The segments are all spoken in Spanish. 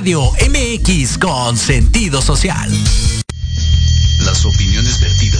Radio MX con sentido social. Las opiniones vertidas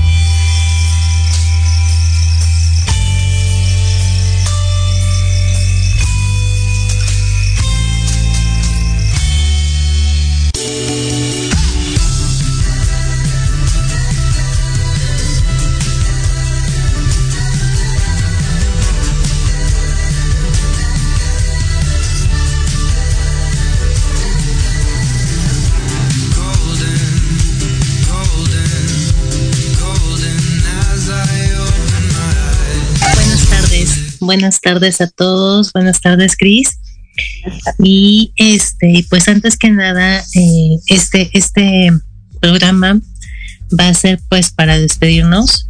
Buenas tardes a todos, buenas tardes Cris. Y este, pues antes que nada, eh, este, este programa va a ser pues para despedirnos,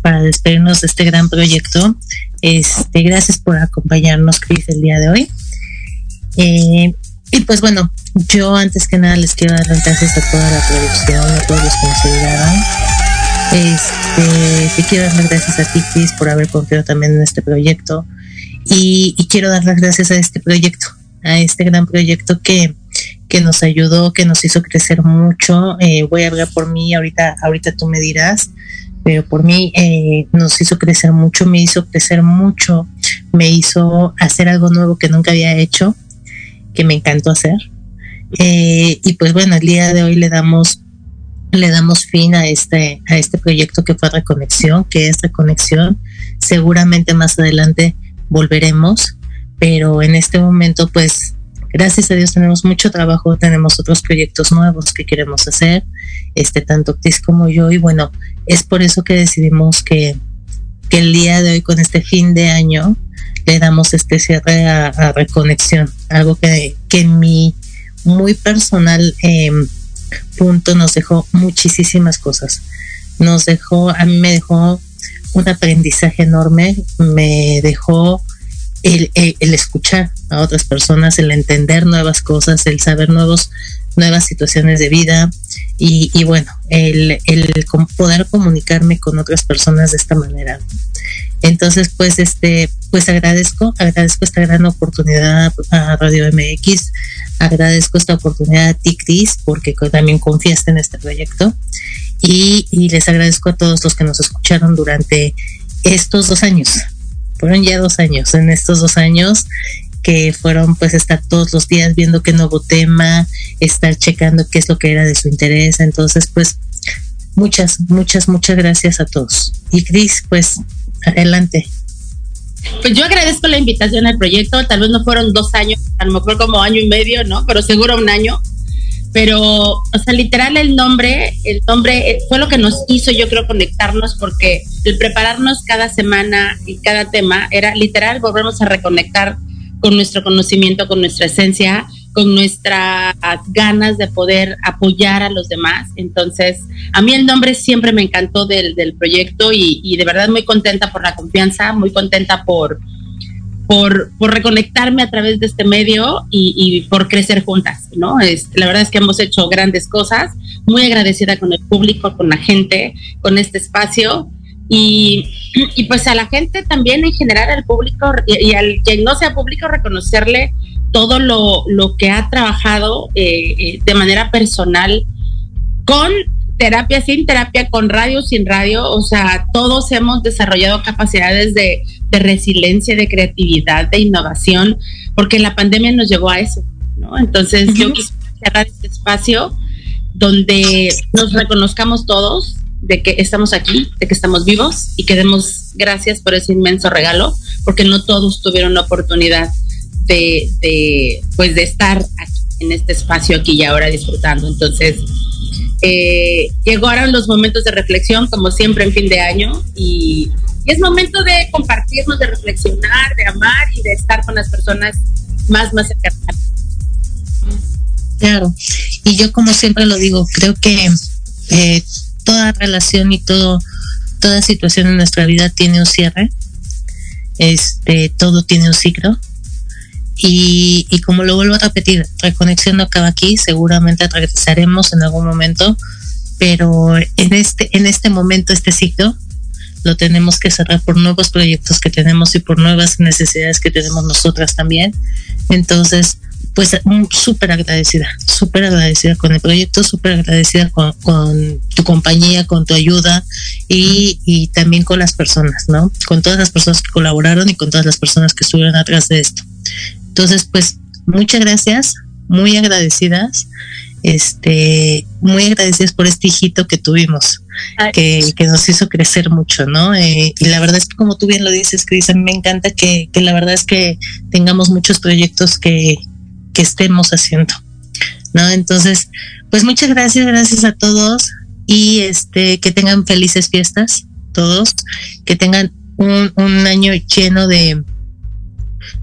para despedirnos de este gran proyecto. Este, gracias por acompañarnos, Cris, el día de hoy. Eh, y pues bueno, yo antes que nada les quiero dar las gracias a toda la producción, a todos los que nos ayudaron este, te quiero dar las gracias a ti, Chris, por haber confiado también en este proyecto. Y, quiero dar las gracias a este proyecto, a este gran proyecto que, que nos ayudó, que nos hizo crecer mucho. Eh, voy a hablar por mí, ahorita, ahorita tú me dirás, pero por mí eh, nos hizo crecer mucho, me hizo crecer mucho, me hizo hacer algo nuevo que nunca había hecho, que me encantó hacer. Eh, y pues bueno, el día de hoy le damos le damos fin a este, a este proyecto que fue Reconexión, que es Reconexión. Seguramente más adelante volveremos, pero en este momento, pues, gracias a Dios tenemos mucho trabajo, tenemos otros proyectos nuevos que queremos hacer, este, tanto Cris como yo, y bueno, es por eso que decidimos que, que el día de hoy, con este fin de año, le damos este cierre a, Reconexión, algo que, que mi muy personal eh, punto nos dejó muchísimas cosas. Nos dejó, a mí me dejó un aprendizaje enorme, me dejó el, escuchar a otras personas, el entender nuevas cosas, el saber nuevos, nuevas situaciones de vida y, bueno, el, el, poder comunicarme con otras personas de esta manera. Entonces, pues, este, pues agradezco, agradezco esta gran oportunidad a Radio MX, agradezco esta oportunidad a ti, Cris, porque también confiaste en este proyecto y, les agradezco a todos los que nos escucharon durante estos dos años. Fueron ya dos años, en estos dos años que fueron pues estar todos los días viendo qué nuevo tema, estar checando qué es lo que era de su interés. Entonces, pues muchas, muchas, muchas gracias a todos. Y Cris, pues adelante. Pues yo agradezco la invitación al proyecto, tal vez no fueron dos años, a lo mejor como año y medio, ¿no? Pero seguro un año. Pero, o sea, literal el nombre, el nombre eh, fue lo que nos hizo, yo creo, conectarnos porque el prepararnos cada semana y cada tema era literal volvernos a reconectar con nuestro conocimiento, con nuestra esencia, con nuestras ganas de poder apoyar a los demás. Entonces, a mí el nombre siempre me encantó del, proyecto y, de verdad muy contenta por la confianza, muy contenta por, por, reconectarme a través de este medio y, por crecer juntas, ¿no? Es, la verdad es que hemos hecho grandes cosas, muy agradecida con el público, con la gente, con este espacio. Y, pues a la gente también en general, al público y, y al quien no sea público, reconocerle todo lo, que ha trabajado eh, eh, de manera personal con terapia, sin terapia, con radio, sin radio, o sea, todos hemos desarrollado capacidades de, resiliencia, de creatividad, de innovación, porque la pandemia nos llevó a eso, ¿no? Entonces yo quisiera cerrar este espacio donde nos reconozcamos todos de que estamos aquí, de que estamos vivos y que demos gracias por ese inmenso regalo, porque no todos tuvieron la oportunidad de, pues de estar aquí en este espacio aquí y ahora disfrutando. Entonces, eh, llegaron los momentos de reflexión, como siempre en fin de año, y, es momento de compartirnos, de reflexionar, de amar y de estar con las personas más, más cercanas. Claro, y yo como siempre lo digo, creo que eh, toda relación y todo, toda situación en nuestra vida tiene un cierre, este, todo tiene un ciclo. Y, como lo vuelvo a repetir, reconexión no acaba aquí, seguramente regresaremos en algún momento, pero en este, en este momento, este ciclo, lo tenemos que cerrar por nuevos proyectos que tenemos y por nuevas necesidades que tenemos nosotras también. Entonces, pues súper agradecida, súper agradecida con el proyecto, súper agradecida con, tu compañía, con tu ayuda y, también con las personas, ¿no? Con todas las personas que colaboraron y con todas las personas que estuvieron atrás de esto. Entonces, pues muchas gracias, muy agradecidas, este, muy agradecidas por este hijito que tuvimos, que, que, nos hizo crecer mucho, ¿no? Eh, y la verdad es que como tú bien lo dices, Cris, a mí me encanta que, que la verdad es que tengamos muchos proyectos que, que estemos haciendo, ¿no? Entonces, pues muchas gracias, gracias a todos y este, que tengan felices fiestas, todos, que tengan un, un año lleno de,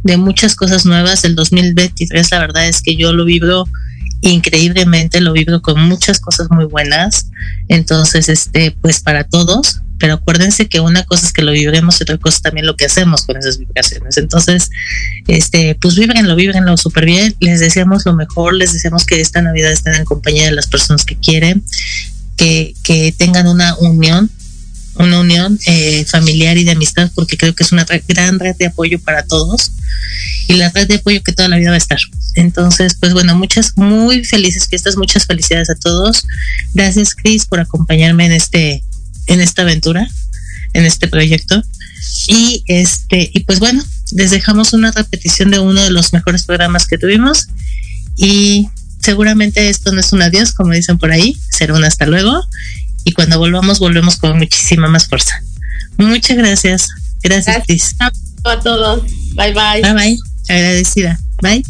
de muchas cosas nuevas. El 2023, la verdad es que yo lo vibro increíblemente, lo vibro con muchas cosas muy buenas. Entonces, este, pues para todos, pero acuérdense que una cosa es que lo vibremos y otra cosa también lo que hacemos con esas vibraciones. Entonces, este, pues vibrenlo, vibrenlo súper bien. Les deseamos lo mejor, les deseamos que esta Navidad estén en compañía de las personas que quieren, que, que tengan una unión una unión eh, familiar y de amistad porque creo que es una gran red de apoyo para todos y la red de apoyo que toda la vida va a estar. Entonces, pues bueno, muchas, muy felices fiestas, muchas felicidades a todos. Gracias, Cris, por acompañarme en este, en esta aventura, en este proyecto. Y este, y pues bueno, les dejamos una repetición de uno de los mejores programas que tuvimos. Y seguramente esto no es un adiós, como dicen por ahí, será un hasta luego y cuando volvamos, volvemos con muchísima más fuerza. Muchas gracias. Gracias, gracias a todos. Bye bye. Bye bye. Agradecida. Bye.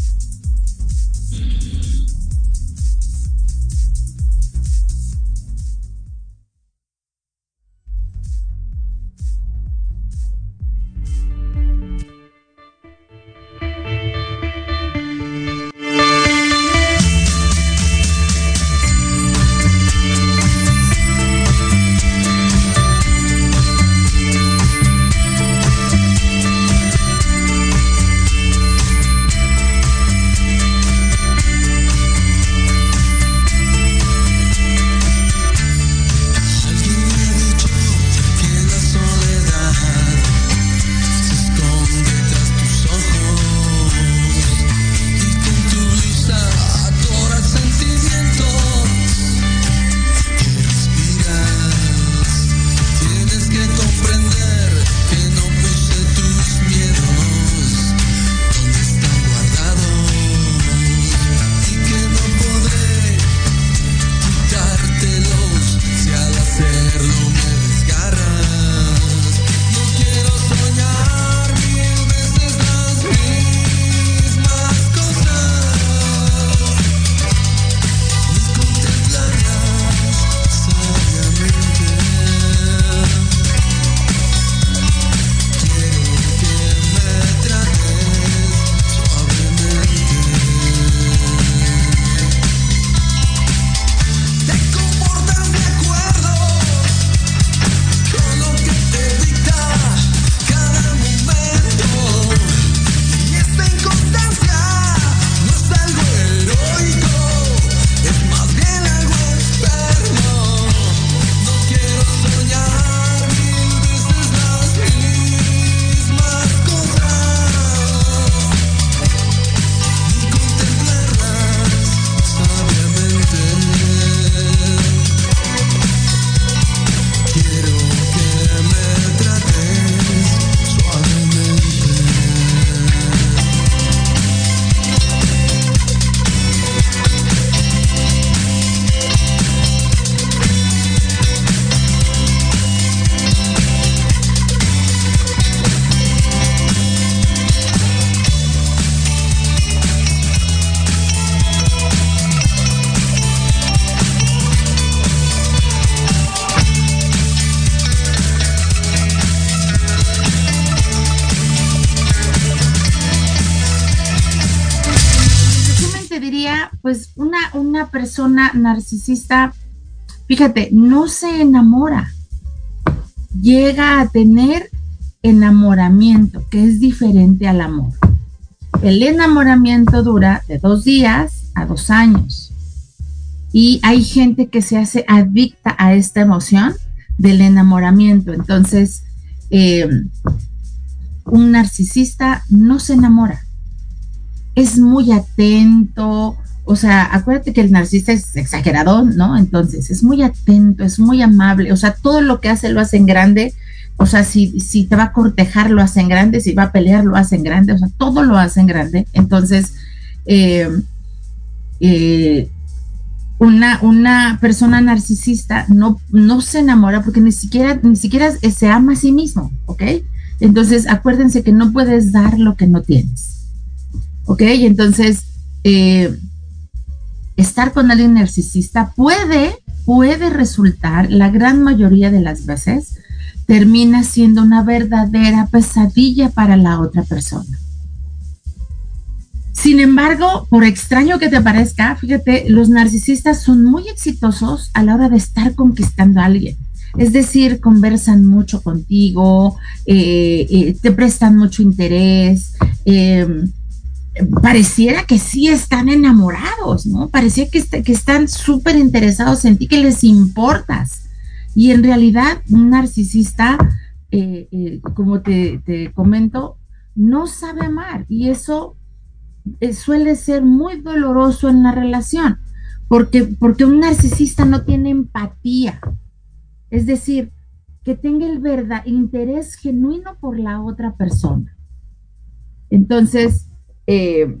Persona narcisista, fíjate, no se enamora, llega a tener enamoramiento, que es diferente al amor. El enamoramiento dura de dos días a dos años. Y hay gente que se hace adicta a esta emoción del enamoramiento. Entonces, eh, un narcisista no se enamora. Es muy atento, o sea, acuérdate que el narcisista es exagerado, ¿no? Entonces, es muy atento, es muy amable, o sea, todo lo que hace lo hace en grande, o sea, si, si te va a cortejar lo hace en grande, si va a pelear lo hace en grande, o sea, todo lo hace en grande. Entonces, eh, eh, una, una persona narcisista no, no se enamora porque ni siquiera, ni siquiera se ama a sí mismo, ¿ok? Entonces, acuérdense que no puedes dar lo que no tienes, ¿ok? Entonces, eh, estar con alguien narcisista puede, puede resultar, la gran mayoría de las veces, termina siendo una verdadera pesadilla para la otra persona. Sin embargo, por extraño que te parezca, fíjate, los narcisistas son muy exitosos a la hora de estar conquistando a alguien. Es decir, conversan mucho contigo, eh, eh, te prestan mucho interés, em, pareciera que sí están enamorados, ¿no? Parecía que, que están súper interesados en ti, que les importas. Y en realidad, un narcisista, eh, como te, te comento, no sabe amar. Y eso eh, suele ser muy doloroso en la relación, porque, porque un narcisista no tiene empatía. Es decir, que tenga el verdad, interés genuino por la otra persona. Entonces, eh,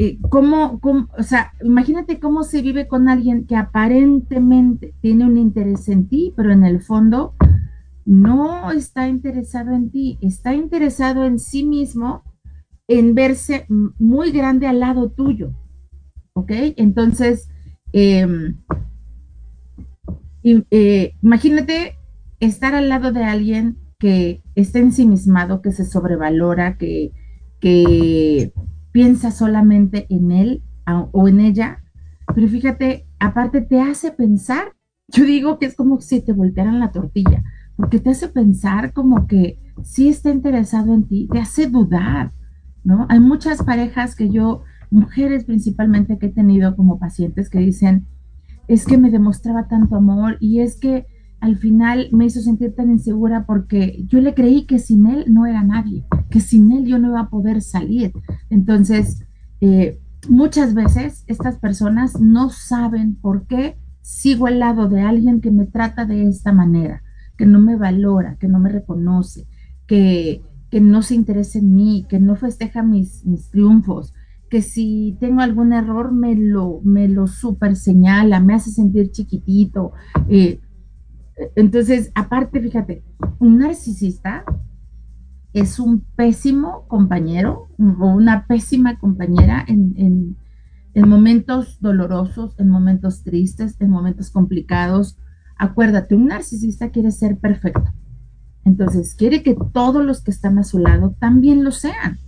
eh, ¿cómo, o sea, imagínate cómo se vive con alguien que aparentemente tiene un interés en ti, pero en el fondo no está interesado en ti, está interesado en sí mismo en verse muy grande al lado tuyo. ¿Ok? Entonces, em, eh, imagínate estar al lado de alguien que está ensimismado, que se sobrevalora, que, que piensa solamente en él o en ella, pero fíjate, aparte te hace pensar, yo digo que es como si te voltearan la tortilla, porque te hace pensar como que sí está interesado en ti, te hace dudar, ¿no? Hay muchas parejas que yo, mujeres principalmente que he tenido como pacientes que dicen, es que me demostraba tanto amor y es que al final me hizo sentir tan insegura porque yo le creí que sin él no era nadie, que sin él yo no iba a poder salir. Entonces, eh, muchas veces estas personas no saben por qué sigo al lado de alguien que me trata de esta manera, que no me valora, que no me reconoce, que, que no se interesa en mí, que no festeja mis, mis triunfos, que si tengo algún error me lo, me lo super señala, me hace sentir chiquitito. Eh, entonces, aparte, fíjate, un narcisista es un pésimo compañero o una pésima compañera en, en, en momentos dolorosos, en momentos tristes, en momentos complicados. Acuérdate, un narcisista quiere ser perfecto entonces, quiere que todos los que están a su lado también lo sean.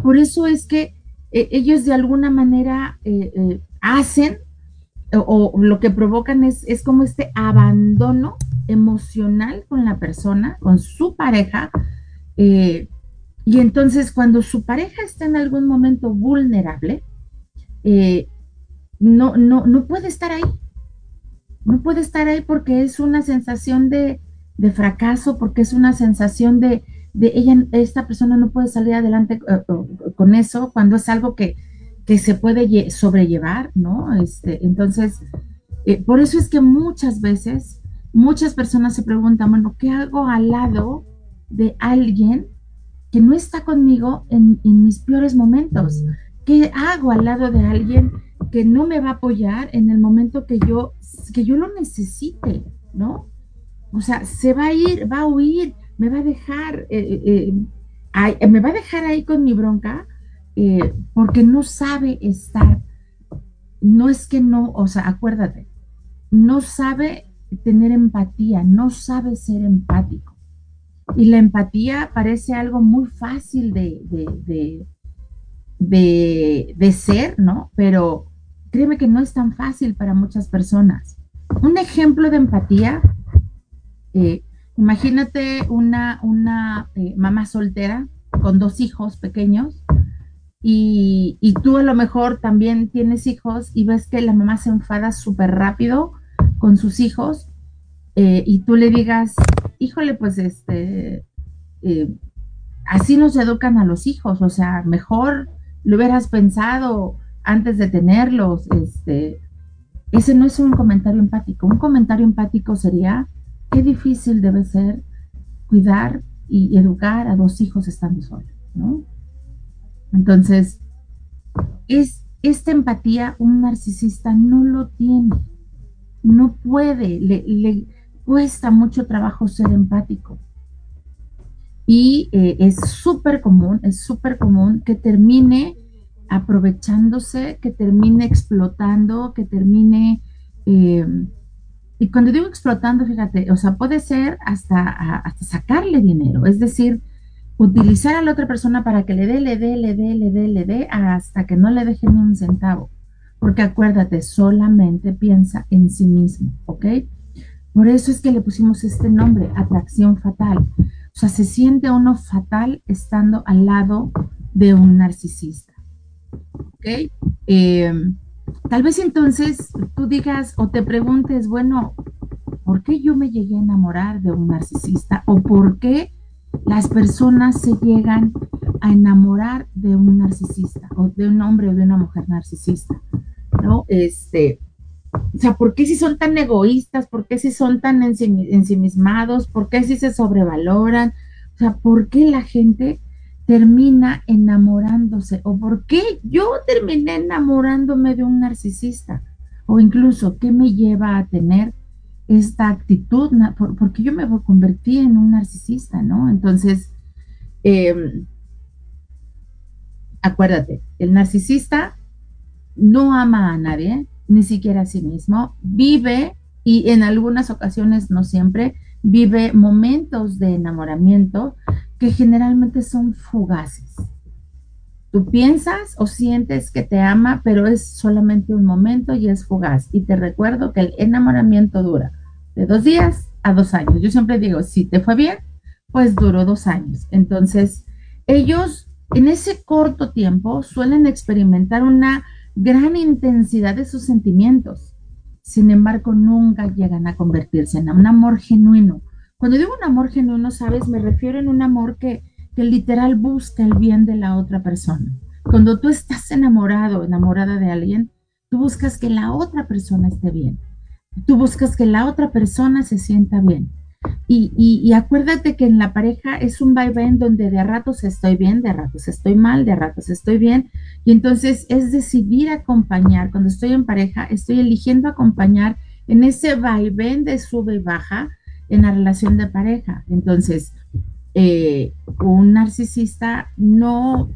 Por eso es que eh, ellos de alguna manera eh, eh, hacen o, lo que provocan es, es como este abandono emocional con la persona, con su pareja. y entonces cuando su pareja está en algún momento vulnerable, no, no, no puede estar ahí. No puede estar ahí porque es una sensación de, de fracaso porque es una sensación de, de ella, esta persona no puede salir adelante eh, con eso cuando es algo que, que se puede sobrellevar, ¿no? Este, entonces, eh, por eso es que muchas veces, muchas personas se preguntan, bueno, ¿qué hago al lado de alguien que no está conmigo en, mis peores momentos? ¿Qué hago al lado de alguien que no me va a apoyar en el momento que yo, que yo lo necesite, ¿no? O sea, se va a ir, va a huir, me va a dejar, eh, eh, me va a dejar ahí con mi bronca porque no sabe estar. No es que no, o sea, acuérdate, no sabe tener empatía, no sabe ser empático. Y la empatía parece algo muy fácil de, de, de ser, ¿no? Pero créeme que no es tan fácil para muchas personas. Un ejemplo de empatía, eh, imagínate una, una eh, mamá soltera con dos hijos pequeños y, tú a lo mejor también tienes hijos y ves que la mamá se enfada súper rápido con sus hijos eh, y tú le digas, híjole, pues este, así nos educan a los hijos, o sea, mejor lo hubieras pensado antes de tenerlos, este, ese no es un comentario empático. Un comentario empático sería, qué difícil debe ser cuidar y educar a dos hijos estando solos, ¿no? Entonces, es esta empatía un narcisista no lo tiene, no puede, le, le cuesta mucho trabajo ser empático. Y eh, es súper común, es súper común que termine aprovechándose, que termine explotando, que termine... Eh, y cuando digo explotando, fíjate, o sea, puede ser hasta, hasta sacarle dinero, es decir, utilizar a la otra persona para que le dé, le dé, le dé, le dé, le dé, hasta que no le deje ni un centavo. Porque acuérdate, solamente piensa en sí mismo, ¿ok? Por eso es que le pusimos este nombre, atracción fatal. O sea, se siente uno fatal estando al lado de un narcisista. ¿ok? Em, tal vez entonces tú digas o te preguntes, bueno, ¿por qué yo me llegué a enamorar de un narcisista? ¿O por qué las personas se llegan a enamorar de un narcisista o de un hombre o de una mujer narcisista? ¿No? Este, o sea, ¿por qué si son tan egoístas? ¿Por qué si son tan ensimismados? ¿Por qué si se sobrevaloran? O sea, ¿por qué la gente termina enamorándose o por qué yo terminé enamorándome de un narcisista o incluso qué me lleva a tener esta actitud, porque yo me convertí en un narcisista, ¿no? Entonces, em, acuérdate, el narcisista no ama a nadie, ni siquiera a sí mismo, vive y en algunas ocasiones, no siempre, vive momentos de enamoramiento que generalmente son fugaces. Tú piensas o sientes que te ama, pero es solamente un momento y es fugaz. Y te recuerdo que el enamoramiento dura de dos días a dos años. Yo siempre digo, si te fue bien, pues duró dos años. Entonces, ellos en ese corto tiempo suelen experimentar una gran intensidad de sus sentimientos. Sin embargo, nunca llegan a convertirse en un amor genuino, cuando digo un amor genuino, sabes, me refiero en un amor que, que literal busca el bien de la otra persona. Cuando tú estás enamorado, enamorada de alguien, tú buscas que la otra persona esté bien. Tú buscas que la otra persona se sienta bien. Y, y, acuérdate que en la pareja es un vaivén donde de ratos estoy bien, de ratos estoy mal, de ratos estoy bien. Y entonces es decidir acompañar. Cuando estoy en pareja, estoy eligiendo acompañar en ese vaivén de sube y baja en la relación de pareja. Entonces, eh, un narcisista no,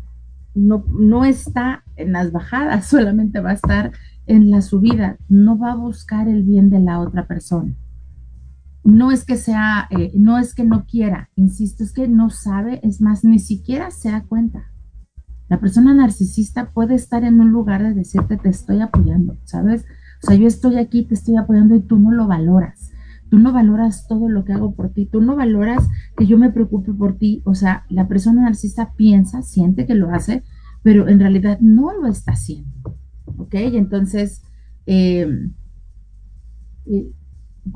no, no está en las bajadas, solamente va a estar en la subida, no va a buscar el bien de la otra persona. No es que sea, eh, no es que no quiera, insisto, es que no sabe, es más, ni siquiera se da cuenta. La persona narcisista puede estar en un lugar de decirte, te estoy apoyando, ¿sabes? O sea, yo estoy aquí, te estoy apoyando y tú no lo valoras tú no valoras todo lo que hago por ti, tú no valoras que yo me preocupe por ti, o sea, la persona narcisista piensa, siente que lo hace, pero en realidad no lo está haciendo, ¿ok? entonces, em, eh,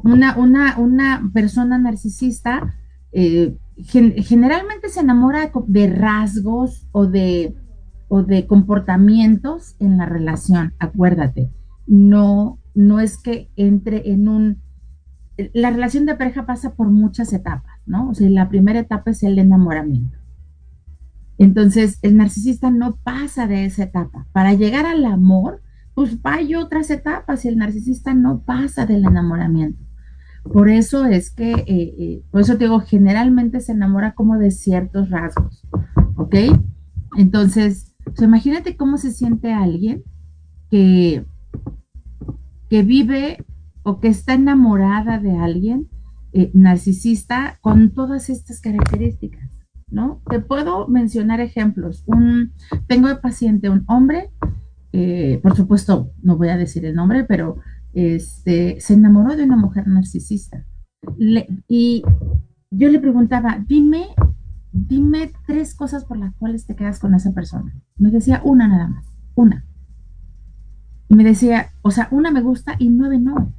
una, una, una, persona narcisista eh, generalmente se enamora de rasgos o de, o de comportamientos en la relación, acuérdate, no, no es que entre en un la relación de pareja pasa por muchas etapas, ¿no? O sea, la primera etapa es el enamoramiento. Entonces, el narcisista no pasa de esa etapa. Para llegar al amor, pues hay otras etapas y el narcisista no pasa del enamoramiento. Por eso es que, eh, eh, por eso te digo, generalmente se enamora como de ciertos rasgos, ¿ok? Entonces, imagínate cómo se siente alguien que, que vive o que está enamorada de alguien eh, narcisista con todas estas características. ¿no? Te puedo mencionar ejemplos. Un, tengo de paciente un hombre, eh, por supuesto, no voy a decir el nombre, pero este, se enamoró de una mujer narcisista. y yo le preguntaba, dime, dime tres cosas por las cuales te quedas con esa persona. Me decía una nada más, una. Y me decía, o sea, una me gusta y nueve no.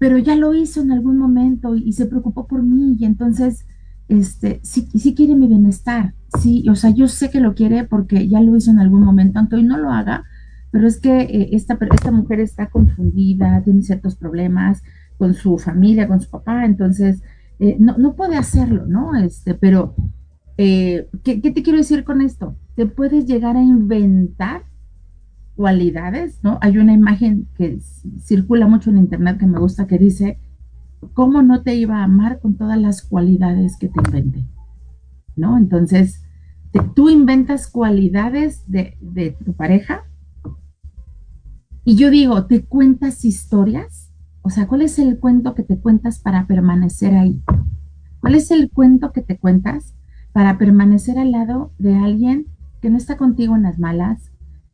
Pero ya lo hizo en algún momento y, se preocupó por mí y entonces, este, sí, sí quiere mi bienestar. Sí, o sea, yo sé que lo quiere porque ya lo hizo en algún momento, aunque hoy no lo haga, pero es que eh, esta, esta mujer está confundida, tiene ciertos problemas con su familia, con su papá, entonces eh, no, no, puede hacerlo, ¿no? Este, pero, eh, ¿qué, ¿qué, te quiero decir con esto? Te puedes llegar a inventar cualidades, ¿no? Hay una imagen que circula mucho en internet que me gusta que dice, ¿cómo no te iba a amar con todas las cualidades que te inventé? ¿No? Entonces, tú inventas cualidades de, de tu pareja y yo digo, ¿te cuentas historias? O sea, ¿cuál es el cuento que te cuentas para permanecer ahí? ¿Cuál es el cuento que te cuentas para permanecer al lado de alguien que no está contigo en las malas,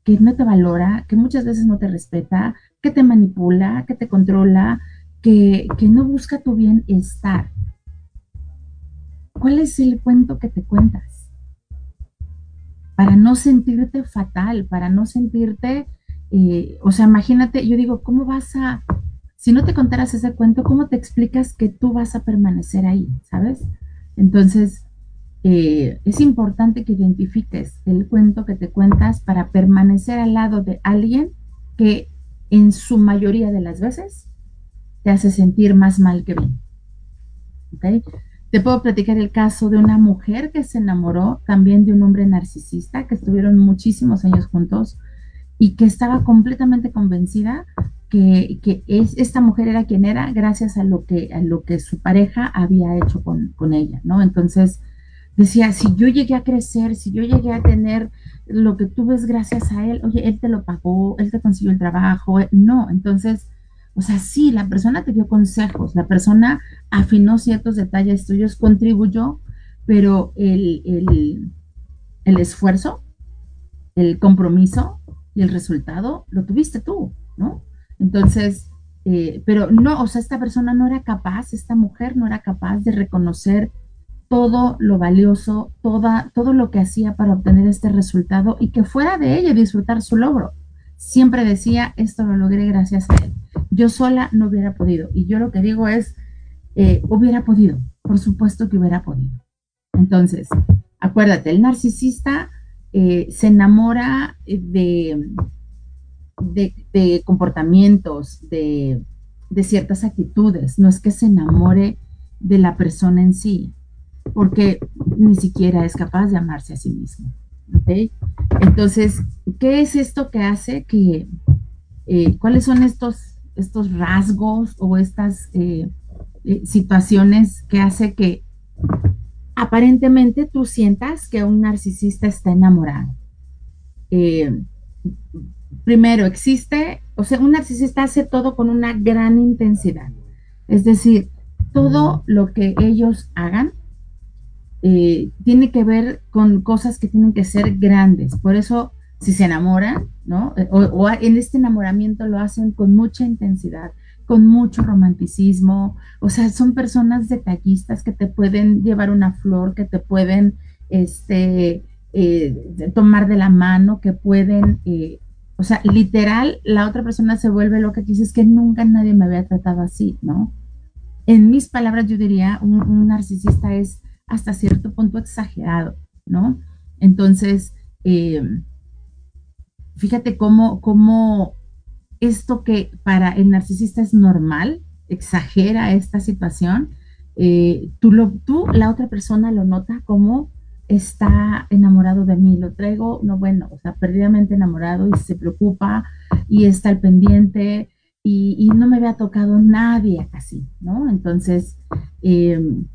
que no te valora, que muchas veces no te respeta, que te manipula, que te controla, que, que no busca tu bienestar? ¿Cuál es el cuento que te cuentas? Para no sentirte fatal, para no sentirte eh, o sea, imagínate, yo digo, ¿cómo vas a, si no te contaras ese cuento, ¿cómo te explicas que tú vas a permanecer ahí? ¿Sabes? Entonces, eh, es importante que identifiques el cuento que te cuentas para permanecer al lado de alguien que en su mayoría de las veces te hace sentir más mal que bien. ¿Okay? Te puedo platicar el caso de una mujer que se enamoró también de un hombre narcisista, que estuvieron muchísimos años juntos y que estaba completamente convencida que, es, esta mujer era quien era gracias a lo que, a lo que su pareja había hecho con, con ella, ¿no? Entonces decía, si yo llegué a crecer, si yo llegué a tener lo que tú ves gracias a él, oye, él te lo pagó, él te consiguió el trabajo, eh, no, entonces, o sea, sí, la persona te dio consejos, la persona afinó ciertos detalles tuyos, contribuyó, pero el, el, el esfuerzo, el compromiso, y el resultado lo tuviste tú, ¿no? Entonces, eh, pero no, o sea, esta persona no era capaz, esta mujer no era capaz de reconocer todo lo valioso, toda, todo lo que hacía para obtener este resultado y que fuera de ella disfrutar su logro. Siempre decía, esto lo logré gracias a él. Yo sola no hubiera podido. Y yo lo que digo es, eh, hubiera podido, por supuesto que hubiera podido. Entonces, acuérdate, el narcisista eh, se enamora eh, de, de, comportamientos, de, ciertas actitudes, no es que se enamore de la persona en sí, porque ni siquiera es capaz de amarse a sí mismo. Entonces, ¿qué es esto que hace que, eh, cuáles son estos, estos rasgos o estas situaciones que hace que aparentemente tú sientas que un narcisista está enamorado. Eh, primero, existe, o sea, un narcisista hace todo con una gran intensidad. Es decir, todo lo que ellos hagan eh, tiene que ver con cosas que tienen que ser grandes. Por eso, si se enamoran, ¿no? o en este enamoramiento lo hacen con mucha intensidad con mucho romanticismo, o sea, son personas detallistas que te pueden llevar una flor, que te pueden este, eh, tomar de la mano, que pueden, eh, o sea, literal, la otra persona se vuelve loca que dices que nunca nadie me había tratado así, ¿no? En mis palabras, yo diría, un, narcisista es hasta cierto punto exagerado, ¿no? Entonces, eh, fíjate cómo, cómo esto que para el narcisista es normal, exagera esta situación, eh, tú, lo, tú, la otra persona lo nota como está enamorado de mí, lo traigo, no bueno, o sea, perdidamente enamorado y se preocupa y está al pendiente y, no me había tocado nadie así, ¿no? Entonces, em,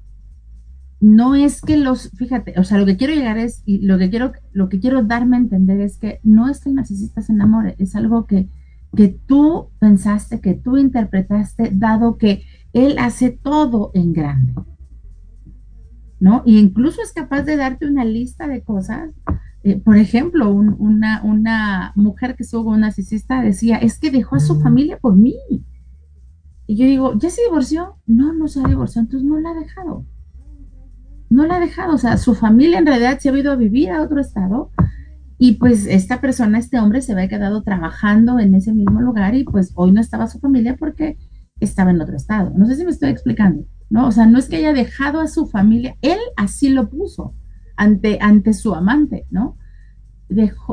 no es que los, fíjate, o sea, lo que quiero llegar es, y lo que quiero, lo que quiero darme a entender es que no es que el narcisista se enamore, es algo que que tú pensaste, que tú interpretaste, dado que Él hace todo en grande. ¿no? Y incluso es capaz de darte una lista de cosas. Eh, por ejemplo, una, una mujer que estuvo con una narcisista decía, es que dejó a su familia por mí. Y yo digo, ¿ya se divorció? No, no se ha divorciado, entonces no la ha dejado. No la ha dejado, o sea, su familia en realidad se ha ido a vivir a otro estado y pues esta persona, este hombre se había quedado trabajando en ese mismo lugar y pues hoy no estaba su familia porque estaba en otro estado. No sé si me estoy explicando, ¿no? O sea, no es que haya dejado a su familia, él así lo puso ante, ante su amante, ¿no?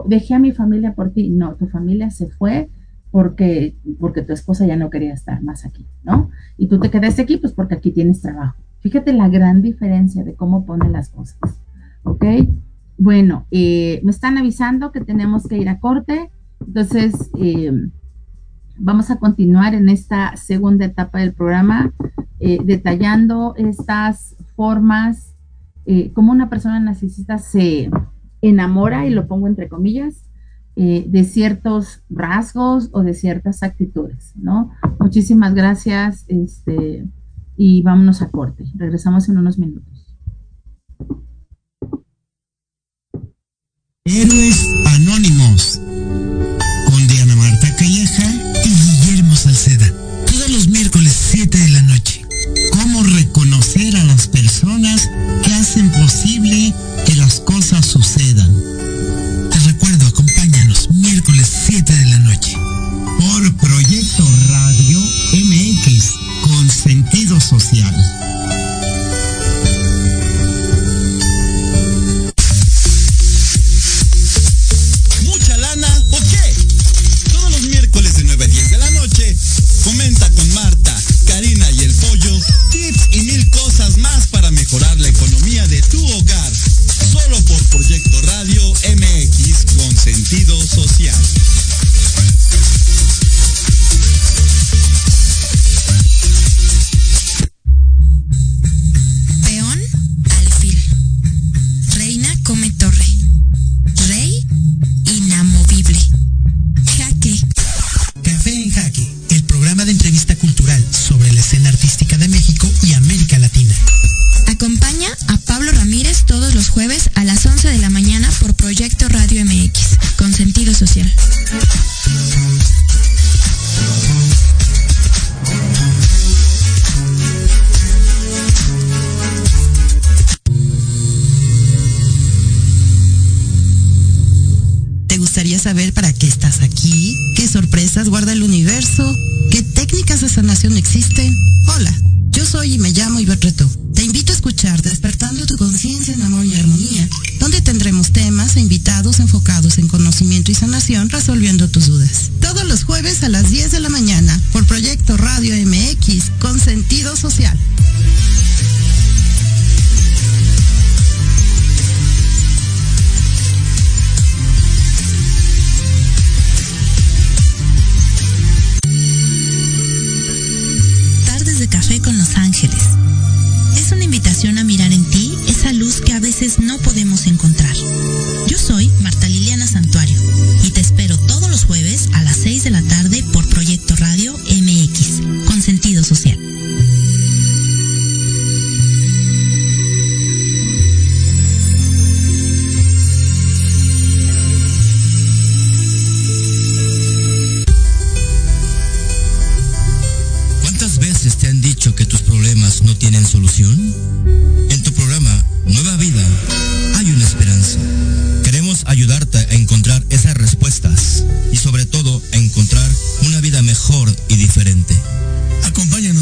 dejé a mi familia por ti. No, tu familia se fue porque, porque tu esposa ya no quería estar más aquí, ¿no? Y tú te quedaste aquí, pues porque aquí tienes trabajo. Fíjate la gran diferencia de cómo pone las cosas, ¿ok? Bueno, eh, me están avisando que tenemos que ir a corte, entonces eh, vamos a continuar en esta segunda etapa del programa eh, detallando estas formas, cómo una persona narcisista se enamora, y lo pongo entre comillas, de ciertos rasgos o de ciertas actitudes, ¿no? Muchísimas gracias este, y vámonos a corte. Regresamos en unos minutos. Héroes Anónimos social.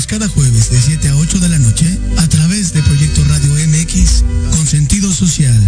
Cada jueves de 7 a 8 de la noche a través de Proyecto Radio MX con sentido social.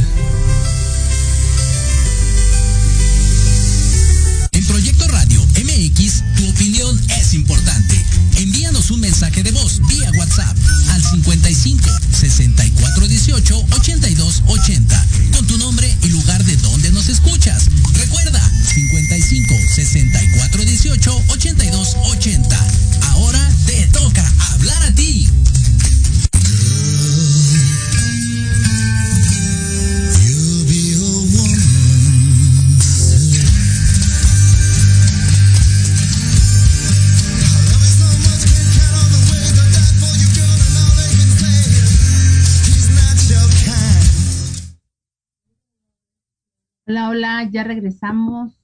Ya regresamos,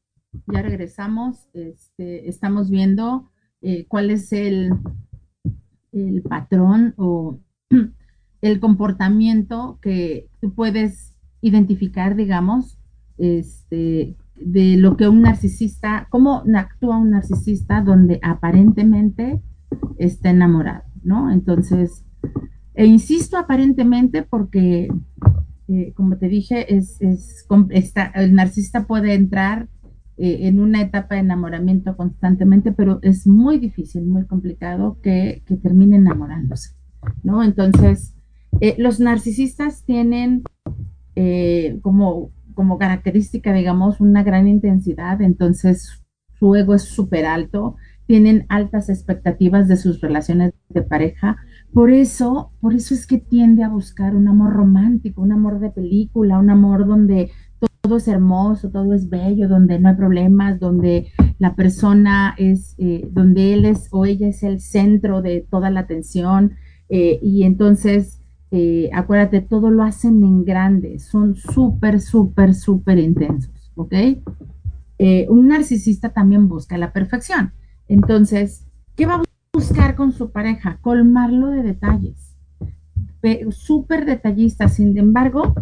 ya regresamos. Este, estamos viendo eh, cuál es el, el patrón o el comportamiento que tú puedes identificar, digamos, este, de lo que un narcisista, cómo actúa un narcisista donde aparentemente está enamorado, ¿no? Entonces, e insisto aparentemente porque eh, como te dije, el narcisista puede entrar eh, en una etapa de enamoramiento constantemente, pero es muy difícil, muy complicado que, termine enamorándose. Entonces, eh, los narcisistas tienen como, como característica, digamos, una gran intensidad, entonces su ego es súper alto, tienen altas expectativas de sus relaciones de pareja, por eso, por eso es que tiende a buscar un amor romántico, un amor de película, un amor donde todo es hermoso, todo es bello, donde no hay problemas, donde la persona es, eh, donde él es o ella es el centro de toda la atención. Eh, y entonces, eh, acuérdate, todo lo hacen en grande, son súper, súper, súper intensos, ¿ok? un narcisista también busca la perfección. Entonces, ¿qué va a con su pareja, colmarlo de detalles, súper detallista, sin embargo,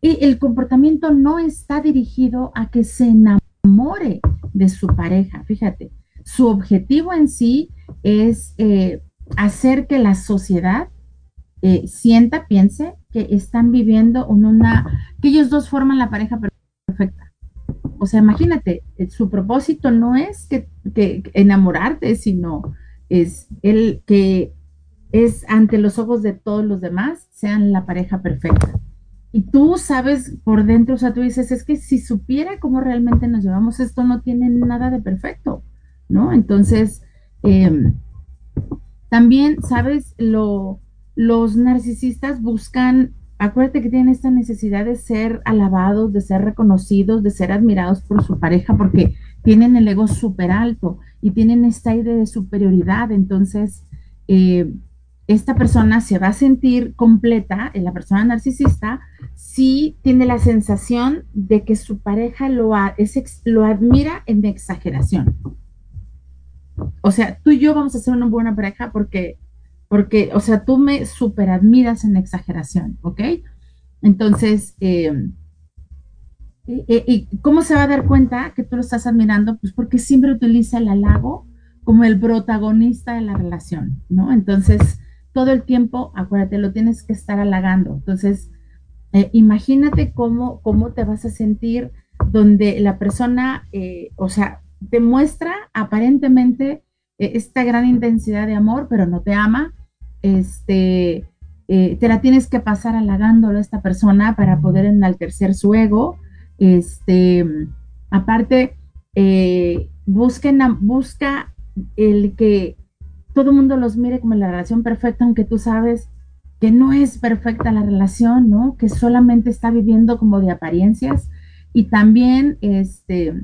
y el comportamiento no está dirigido a que se enamore de su pareja, fíjate, su objetivo en sí es eh, hacer que la sociedad eh, sienta, piense que están viviendo en una, que ellos dos forman la pareja perfecta. O sea, imagínate, eh, su propósito no es que enamorarte, sino es el que es ante los ojos de todos los demás, sean la pareja perfecta. Y tú sabes por dentro, o sea, tú dices, es que si supiera cómo realmente nos llevamos, esto no tiene nada de perfecto, ¿no? Entonces, em, también, ¿sabes? Lo, los narcisistas buscan, acuérdate que tienen esta necesidad de ser alabados, de ser reconocidos, de ser admirados por su pareja, porque tienen el ego súper alto y tienen esta idea de superioridad. Entonces, eh, esta persona se va a sentir completa, la persona narcisista, si tiene la sensación de que su pareja lo, lo admira en exageración. O sea, tú y yo vamos a ser una buena pareja porque, porque o sea, tú me super admiras en exageración, ¿ok? Entonces, eh, ¿Y, cómo se va a dar cuenta que tú lo estás admirando? Pues porque siempre utiliza el halago como el protagonista de la relación, ¿no? Entonces, todo el tiempo, acuérdate, lo tienes que estar halagando. Entonces, eh, imagínate cómo, cómo te vas a sentir donde la persona, eh, o sea, te muestra aparentemente eh, esta gran intensidad de amor, pero no te ama, este, te la tienes que pasar halagándolo a esta persona para poder enaltecer su ego, este, aparte, eh, busca el que todo el mundo los mire como la relación perfecta, aunque tú sabes que no es perfecta la relación, ¿no? Que solamente está viviendo como de apariencias. Y también, este,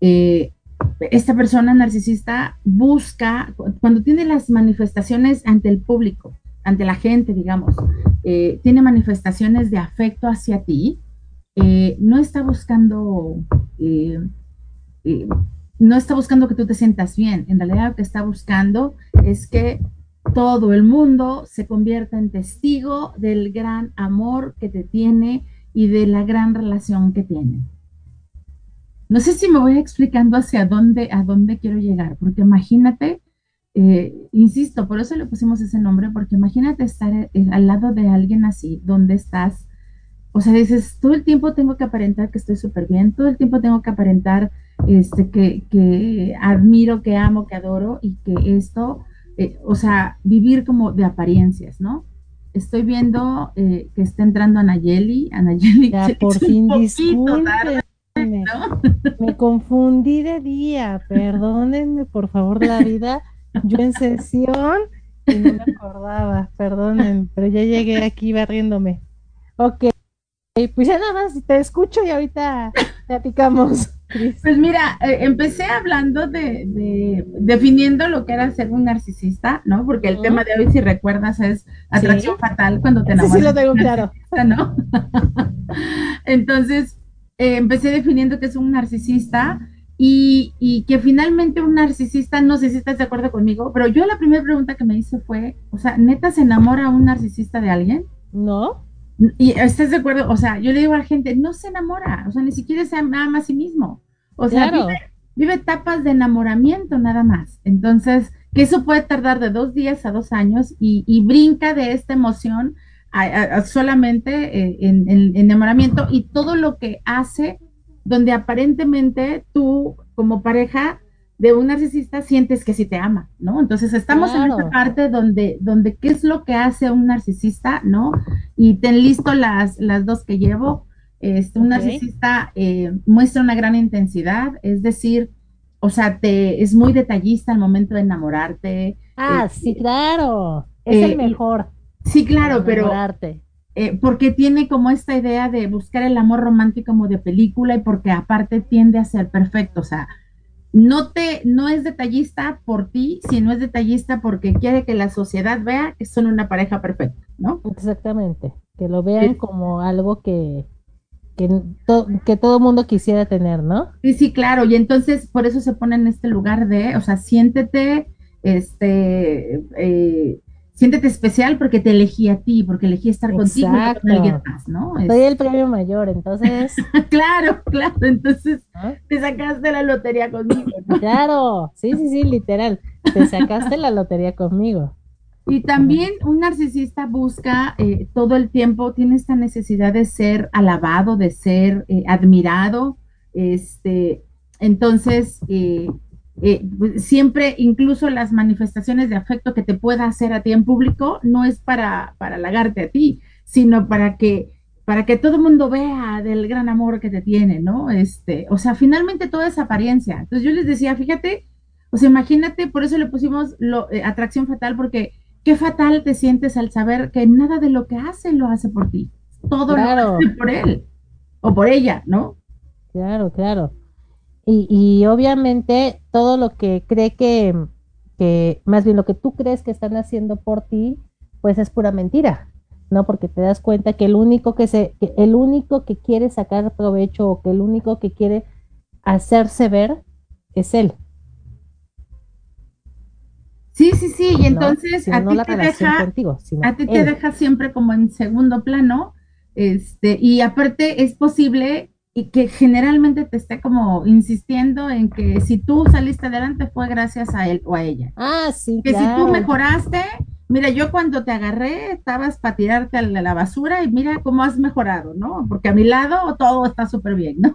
eh, esta persona narcisista busca, cuando tiene las manifestaciones ante el público, ante la gente, digamos, eh, tiene manifestaciones de afecto hacia ti, eh, no está buscando, eh, eh, no está buscando que tú te sientas bien. En realidad lo que está buscando es que todo el mundo se convierta en testigo del gran amor que te tiene y de la gran relación que tiene. No sé si me voy explicando hacia dónde, a dónde quiero llegar, porque imagínate, insisto, por eso le pusimos ese nombre, porque imagínate estar al lado de alguien así, donde estás o sea, dices, todo el tiempo tengo que aparentar que estoy súper bien, todo el tiempo tengo que aparentar este, que, admiro, que amo, que adoro y que esto, eh, o sea, vivir como de apariencias, ¿no? Estoy viendo eh, que está entrando Anayeli. Anayeli, ya por fin discúlpenme. Me confundí de día, perdónenme por favor la vida. Yo en sesión y no me acordaba, perdonen, pero ya llegué aquí barriéndome. Ok, pues ya nada más te escucho y ahorita platicamos. Pues mira, eh, empecé hablando de, definiendo lo que era ser un narcisista, ¿no? Porque el tema de hoy, si recuerdas, es atracción fatal cuando te enamoras. Sí, lo tengo claro. ¿no? Entonces, eh, empecé definiendo que es un narcisista y, y, que finalmente un narcisista, no sé si estás de acuerdo conmigo, pero yo la primera pregunta que me hice fue, o sea, ¿neta se enamora un narcisista de alguien? No. Y estás de acuerdo, o sea, yo le digo a la gente, no se enamora, o sea, ni siquiera se ama a sí mismo. O sea, vive, etapas de enamoramiento nada más. Entonces, que eso puede tardar de dos días a dos años y, brinca de esta emoción solamente eh, en, en, enamoramiento y todo lo que hace donde aparentemente tú como pareja de un narcisista sientes que sí te ama, ¿no? Entonces estamos en esta parte donde, donde qué es lo que hace un narcisista, ¿no? Y ten listo las, las dos que llevo. Este, un narcisista eh, muestra una gran intensidad, es decir, o sea, te, es muy detallista al momento de enamorarte. Ah, eh, sí, claro, es el eh, mejor. Sí, claro, pero porque tiene como esta idea de buscar el amor romántico como de película y porque aparte tiende a ser perfecto, o sea, no te, no es detallista por ti, sino es detallista porque quiere que la sociedad vea que son una pareja perfecta, ¿no? Exactamente, que lo vean como algo que, que, que todo mundo quisiera tener, ¿no? Sí, sí, claro, y entonces por eso se pone en este lugar de, o sea, siéntete, este, eh, siéntete especial porque te elegí a ti, porque elegí estar contigo y con alguien más, ¿no? Soy el premio mayor, entonces. claro, claro, entonces te sacaste la lotería conmigo. ¿no? Claro, sí, sí, sí, literal, te sacaste la lotería conmigo. Y también un narcisista busca eh, todo el tiempo, tiene esta necesidad de ser alabado, de ser eh, admirado, este, entonces, eh, eh, pues, siempre, incluso las manifestaciones de afecto que te pueda hacer a ti en público, no es para, para halagarte a ti, sino para que, para que todo el mundo vea del gran amor que te tiene, ¿no? Este, o sea, finalmente toda esa apariencia. Entonces yo les decía, fíjate, o sea, imagínate, por eso le pusimos lo, eh, atracción fatal, porque qué fatal te sientes al saber que nada de lo que hace lo hace por ti. Todo lo hace por él o por ella, ¿no? Claro, claro. Y, y obviamente todo lo que cree que, que, más bien lo que tú crees que están haciendo por ti, pues es pura mentira, ¿no? Porque te das cuenta que el único que se, que el único que quiere sacar provecho o que el único que quiere hacerse ver es él. Sí, sí, sí, y entonces a, ti te deja, a ti te deja siempre como en segundo plano, este, y aparte es posible y que generalmente te esté como insistiendo en que si tú saliste adelante fue gracias a él o a ella. Ah, sí. Que si tú mejoraste, mira, yo cuando te agarré estabas para tirarte a la basura y mira cómo has mejorado, ¿no? Porque a mi lado todo está súper bien, ¿no?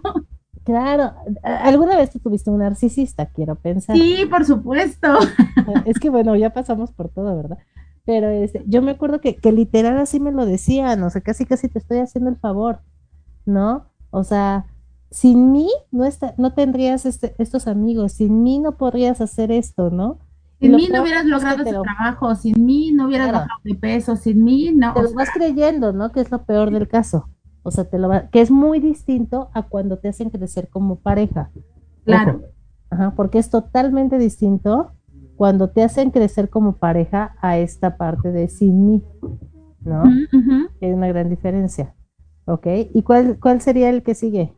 Claro, ¿alguna vez tú tuviste un narcisista? Quiero pensar. Sí, por supuesto. Es que bueno, ya pasamos por todo, ¿verdad? Pero este, yo me acuerdo que, que literal así me lo decían, o sea, casi casi te estoy haciendo el favor, ¿no? O sea, sin mí no, está, no tendrías este, estos amigos, sin mí no podrías hacer esto, ¿no? Sin mí no hubieras logrado ese trabajo, sin mí no hubieras bajado de peso, sin mí no. Te lo vas creyendo, ¿no? Que es lo peor del caso. O sea, te lo va, que es muy distinto a cuando te hacen crecer como pareja. Claro. Ajá, porque es totalmente distinto cuando te hacen crecer como pareja a esta parte de sin mí, ¿no? Hay una gran diferencia. Ok, ¿y cuál, cuál sería el que sigue?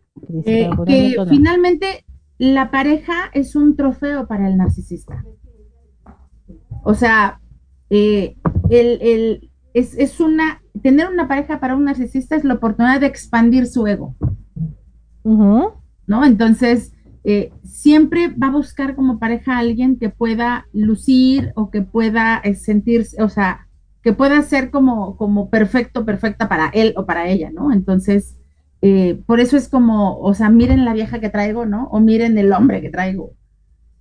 Eh, que finalmente la pareja es un trofeo para el narcisista. O sea, eh, el, el, es, es, una, tener una pareja para un narcisista es la oportunidad de expandir su ego. ¿No? Entonces, eh, siempre va a buscar como pareja a alguien que pueda lucir o que pueda sentirse, o sea, que pueda ser como, como perfecto, perfecta para él o para ella, ¿no? Entonces, eh, por eso es como, o sea, miren la vieja que traigo, ¿no? O miren el hombre que traigo.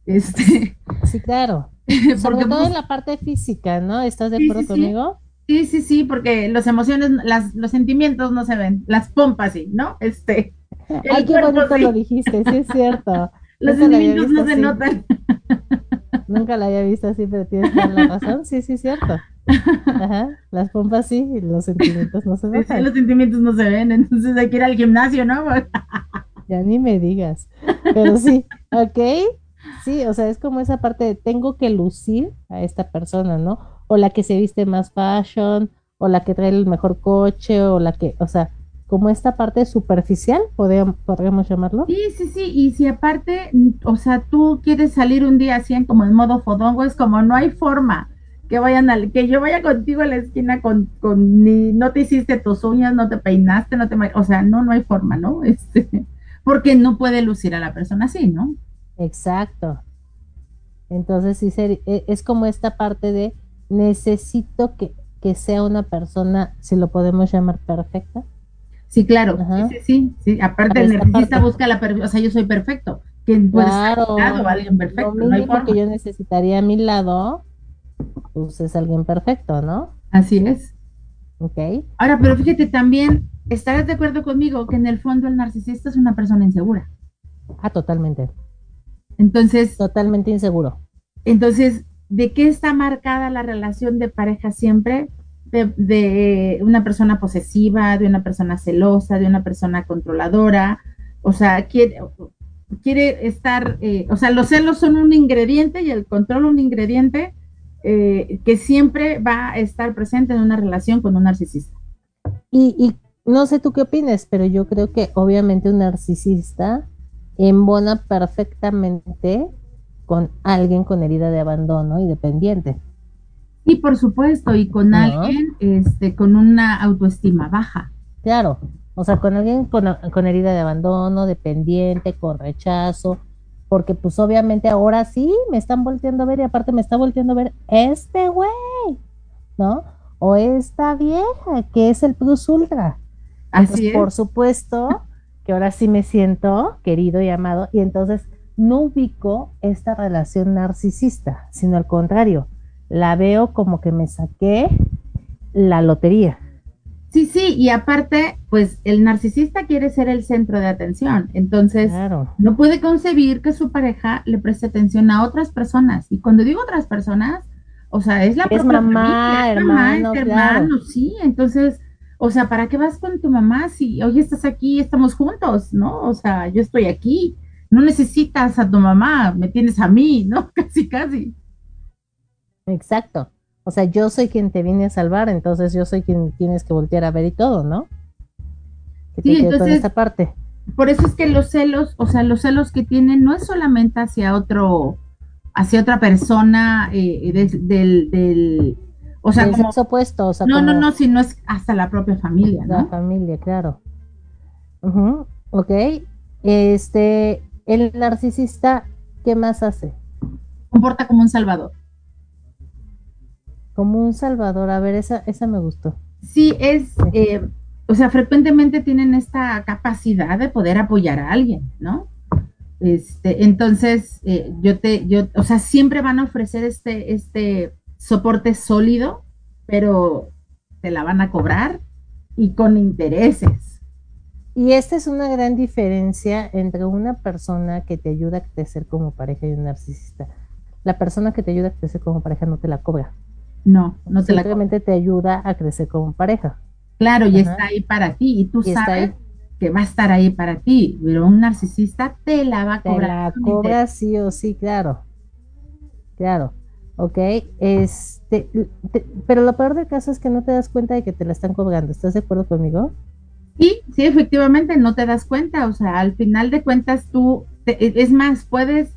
Este. Sí, claro. Sobre todo en la parte física, ¿no? ¿Estás de acuerdo conmigo? Sí, sí, sí, porque las emociones, las, los sentimientos no se ven, las pompas sí, ¿no? Este. Ay, qué bonito lo dijiste, sí es cierto. los sentimientos no se notan. Nunca la había visto así, pero tienes toda la razón, sí, sí cierto. Ajá, las pompas sí, y los sentimientos no se ven. Sí, los sentimientos no se ven, entonces hay que ir al gimnasio, ¿no? ya ni me digas. Pero sí, ok. Sí, o sea, es como esa parte de tengo que lucir a esta persona, ¿no? O la que se viste más fashion, o la que trae el mejor coche, o la que, o sea, como esta parte superficial, podríamos, podríamos llamarlo. Sí, sí, sí, y si aparte, o sea, tú quieres salir un día así en como en modo fodongo, es como no hay forma que vayan al, que yo vaya contigo a la esquina con, con ni no te hiciste tus uñas, no te peinaste, no te, o sea, no, no hay forma, ¿no? Este, porque no puede lucir a la persona así, ¿no? Exacto. Entonces, sí, e, es como esta parte de necesito que, que sea una persona, si lo podemos llamar perfecta. Sí, claro, sí, sí, sí, aparte el narcisista busca la perfección, o sea, yo soy perfecto, que puede claro, lado, alguien perfecto, lo no hay que yo necesitaría a mi lado, pues es alguien perfecto, ¿no? Así es. Ok. Ahora, pero fíjate también, estarás de acuerdo conmigo que en el fondo el narcisista es una persona insegura. Ah, totalmente. Entonces. Totalmente inseguro. Entonces, ¿de qué está marcada la relación de pareja siempre? De, una persona posesiva, de una persona celosa, de una persona controladora. O sea, quiere, quiere estar, eh, o sea, los celos son un ingrediente y el control un ingrediente eh, que siempre va a estar presente en una relación con un narcisista. Y, y no sé tú qué opinas, pero yo creo que obviamente un narcisista embona perfectamente con alguien con herida de abandono y dependiente. Sí, por supuesto, y con alguien este, con una autoestima baja. Claro, o sea, con alguien con, con, herida de abandono, dependiente, con rechazo, porque pues obviamente ahora sí me están volteando a ver y aparte me está volteando a ver este güey, ¿no? O esta vieja que es el Plus Ultra. Así es. Por supuesto que ahora sí me siento querido y amado y entonces no ubico esta relación narcisista, sino al contrario, la veo como que me saqué la lotería. Sí, sí, y aparte, pues el narcisista quiere ser el centro de atención, entonces no puede concebir que su pareja le preste atención a otras personas. Y cuando digo otras personas, o sea, es la es mamá, hermano, hermano, sí, entonces, o sea, ¿para qué vas con tu mamá si hoy estás aquí, estamos juntos, ¿no? O sea, yo estoy aquí no necesitas a tu mamá, me tienes a mí, ¿no? Casi, casi. Exacto. O sea, yo soy quien te viene a salvar, entonces yo soy quien tienes que voltear a ver y todo, ¿no? sí, entonces, esa parte. Por eso es que los celos, o sea, los celos que tienen no es solamente hacia otro, hacia otra persona eh, del, del, o sea, como, sexo opuesto, o sea, no, no, no, sino es hasta la propia familia, ¿no? La familia, claro. Ok, este, el narcisista, ¿qué más hace? Comporta como un salvador. Como un salvador, a ver, esa, esa me gustó. Sí, es, eh, o sea, frecuentemente tienen esta capacidad de poder apoyar a alguien, ¿no? Este, entonces, eh, yo te, yo, o sea, siempre van a ofrecer este, este soporte sólido, pero te la van a cobrar y con intereses. Y esta es una gran diferencia entre una persona que te ayuda a crecer como pareja y un narcisista. La persona que te ayuda a crecer como pareja no te la cobra. No, no te la. Simplemente te ayuda a crecer como pareja. Claro, y está ahí para ti. Y tú sabes que va a estar ahí para ti. Pero un narcisista te la va a cobrar. Te la cobra sí o sí, claro. Claro. Ok. Este, pero lo peor del caso es que no te das cuenta de que te la están cobrando. ¿Estás de acuerdo conmigo? Sí, sí, efectivamente, no te das cuenta, o sea, al final de cuentas tú, e, es más, puedes,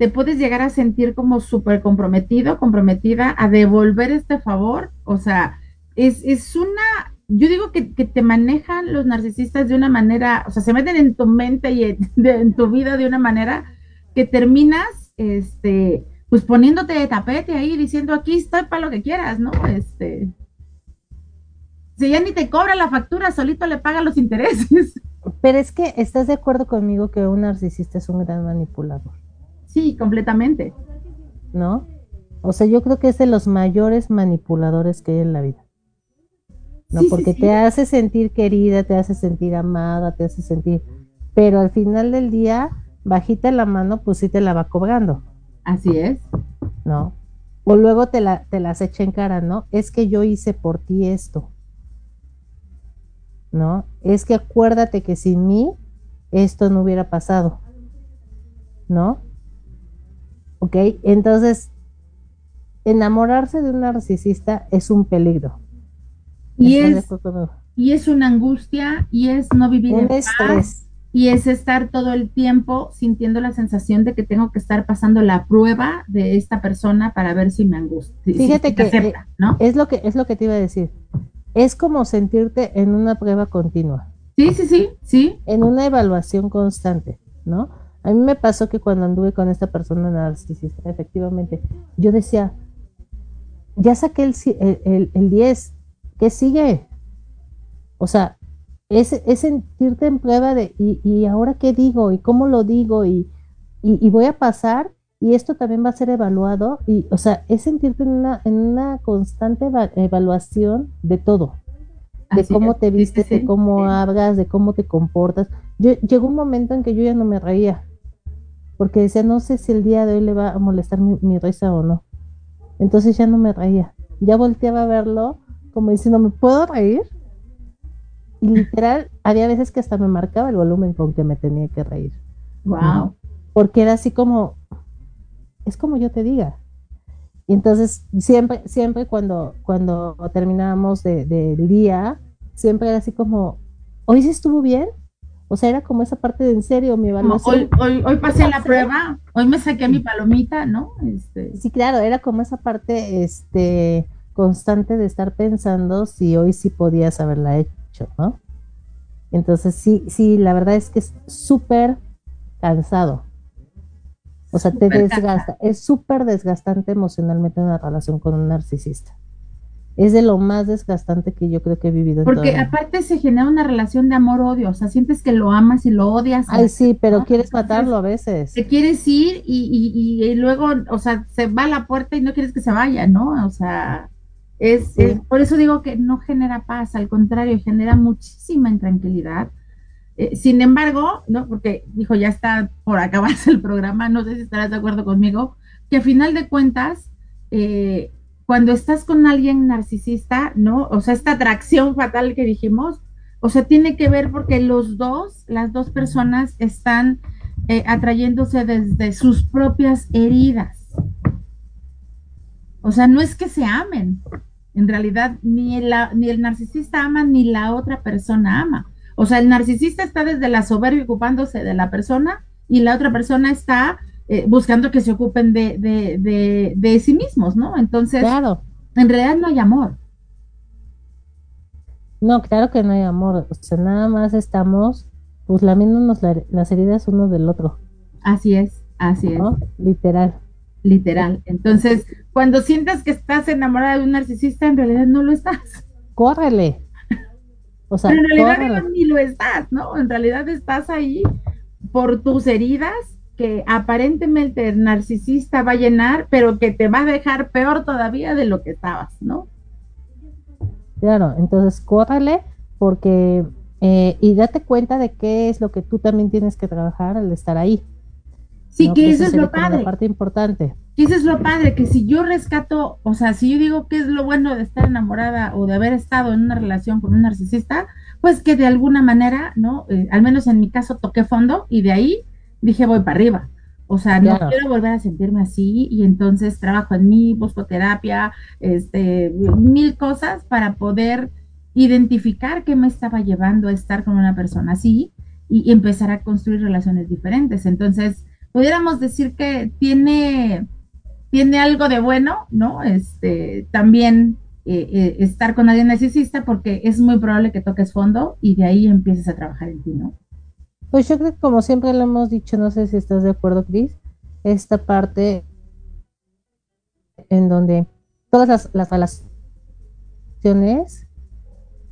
te puedes llegar a sentir como súper comprometido, comprometida a devolver este favor, o sea, es, es una, yo digo que, te manejan los narcisistas de una manera, o sea, se meten en tu mente y en, tu vida de una manera que terminas, este, pues poniéndote de tapete ahí, diciendo aquí estoy para lo que quieras, ¿no? Este, si ya ni te cobra la factura, solito le paga los intereses. Pero es que estás de acuerdo conmigo que un narcisista es un gran manipulador. Sí, completamente. ¿No? O sea, yo creo que es de los mayores manipuladores que hay en la vida. ¿No? Porque te hace sentir querida, te hace sentir amada, te hace sentir. Pero al final del día, bajita la mano, pues sí te la va cobrando. Así es. ¿No? O luego te, la, te las echa en cara, ¿no? Es que yo hice por ti esto. ¿no? Es que acuérdate que sin mí esto no hubiera pasado, ¿no? ¿Ok? Entonces, enamorarse de un narcisista es un peligro. Y es, y es una angustia y es no vivir en paz y es estar todo el tiempo sintiendo la sensación de que tengo que estar pasando la prueba de esta persona para ver si me angustia. Fíjate que eh, ¿no? es lo que es lo que te iba a decir. Es como sentirte en una prueba continua. Sí, sí, sí, sí. En una evaluación constante, ¿no? A mí me pasó que cuando anduve con esta persona narcisista, efectivamente, yo decía, ya saqué el, el, el 10, ¿qué sigue? O sea, es, sentirte en prueba de, y, ahora qué digo? ¿Y cómo lo digo? Y, y, voy a pasar y esto también va a ser evaluado. Y, o sea, es sentirte en una, en una constante evaluación de todo. De cómo te vistes, de cómo hablas, de cómo te comportas. Yo, llegó un momento en que yo ya no me reía. Porque decía, no sé si el día de hoy le va a molestar mi, mi risa o no. Entonces ya no me reía. Ya volteaba a verlo como diciendo, ¿me puedo reír? Y literal, había veces que hasta me marcaba el volumen con que me tenía que reír. Wow. Porque era así como, es como yo te diga. Y entonces, siempre, siempre cuando, cuando terminábamos del de, día, siempre era así como, ¿hoy sí estuvo bien? O sea, era como esa parte de en serio, mi evaluación. hoy, hoy, pasé la prueba, hoy me saqué mi palomita, ¿no? Este... Sí, claro, era como esa parte este, constante de estar pensando si hoy sí podías haberla hecho ¿no? Entonces sí, sí, la verdad es que es súper cansado. O sea, te desgasta, es súper desgastante emocionalmente una relación con un narcisista. Es de lo más desgastante que yo creo que he vivido. Porque aparte se genera una relación de amor-odio, o sea, sientes que lo amas y lo odias. Ay, sí, pero quieres matarlo a veces. Te quieres ir y, y, luego, o sea, se va a la puerta y no quieres que se vaya, ¿no? O sea, es, por eso digo que no genera paz, al contrario, genera muchísima intranquilidad. Eh, sin embargo, ¿no? Porque dijo, ya está por acabarse el programa, no sé si estarás de acuerdo conmigo, que a final de cuentas, eh, cuando estás con alguien narcisista, ¿no? O sea, esta atracción fatal que dijimos, o sea, tiene que ver porque los dos, las dos personas están eh, atrayéndose desde sus propias heridas. O sea, no es que se amen, en realidad, ni, ni el narcisista ama ni la otra persona ama. O sea, el narcisista está desde la soberbia ocupándose de la persona y la otra persona está eh, buscando que se ocupen de, de, de, sí mismos, ¿no? Entonces, claro. en realidad no hay amor. No, claro que no hay amor. O sea, nada más estamos pues lamiéndonos las heridas uno del otro. Así es, así es. Literal literal. Entonces, cuando sientas que estás enamorada de un narcisista, en realidad no lo estás. Córrele. O sea, en realidad ni lo estás, ¿no? En realidad estás ahí por tus heridas que aparentemente el narcisista va a llenar, pero que te va a dejar peor todavía de lo que estabas, ¿no? Claro, entonces córrele porque eh, y date cuenta de qué es lo que tú también tienes que trabajar al estar ahí. Sí, que eso es lo padre. La parte importante. Que eso es lo padre, que si yo rescato, o sea, si yo digo que es lo bueno de estar enamorada o de haber estado en una relación con un narcisista, pues que de alguna manera, ¿no? Eh, al menos en mi caso toqué fondo y de ahí dije voy para arriba. O sea, no quiero volver a sentirme así y entonces trabajo en mí, busco terapia, este, mil cosas para poder identificar qué me estaba llevando a estar con una persona así y empezar a construir relaciones diferentes. Entonces, pudiéramos decir que tiene, tiene algo de bueno, ¿no? Este, también eh, eh, estar con alguien narcisista porque es muy probable que toques fondo y de ahí empieces a trabajar en ti, ¿no? Pues yo creo que como siempre lo hemos dicho, no sé si estás de acuerdo, Cris, esta parte en donde todas las, las relaciones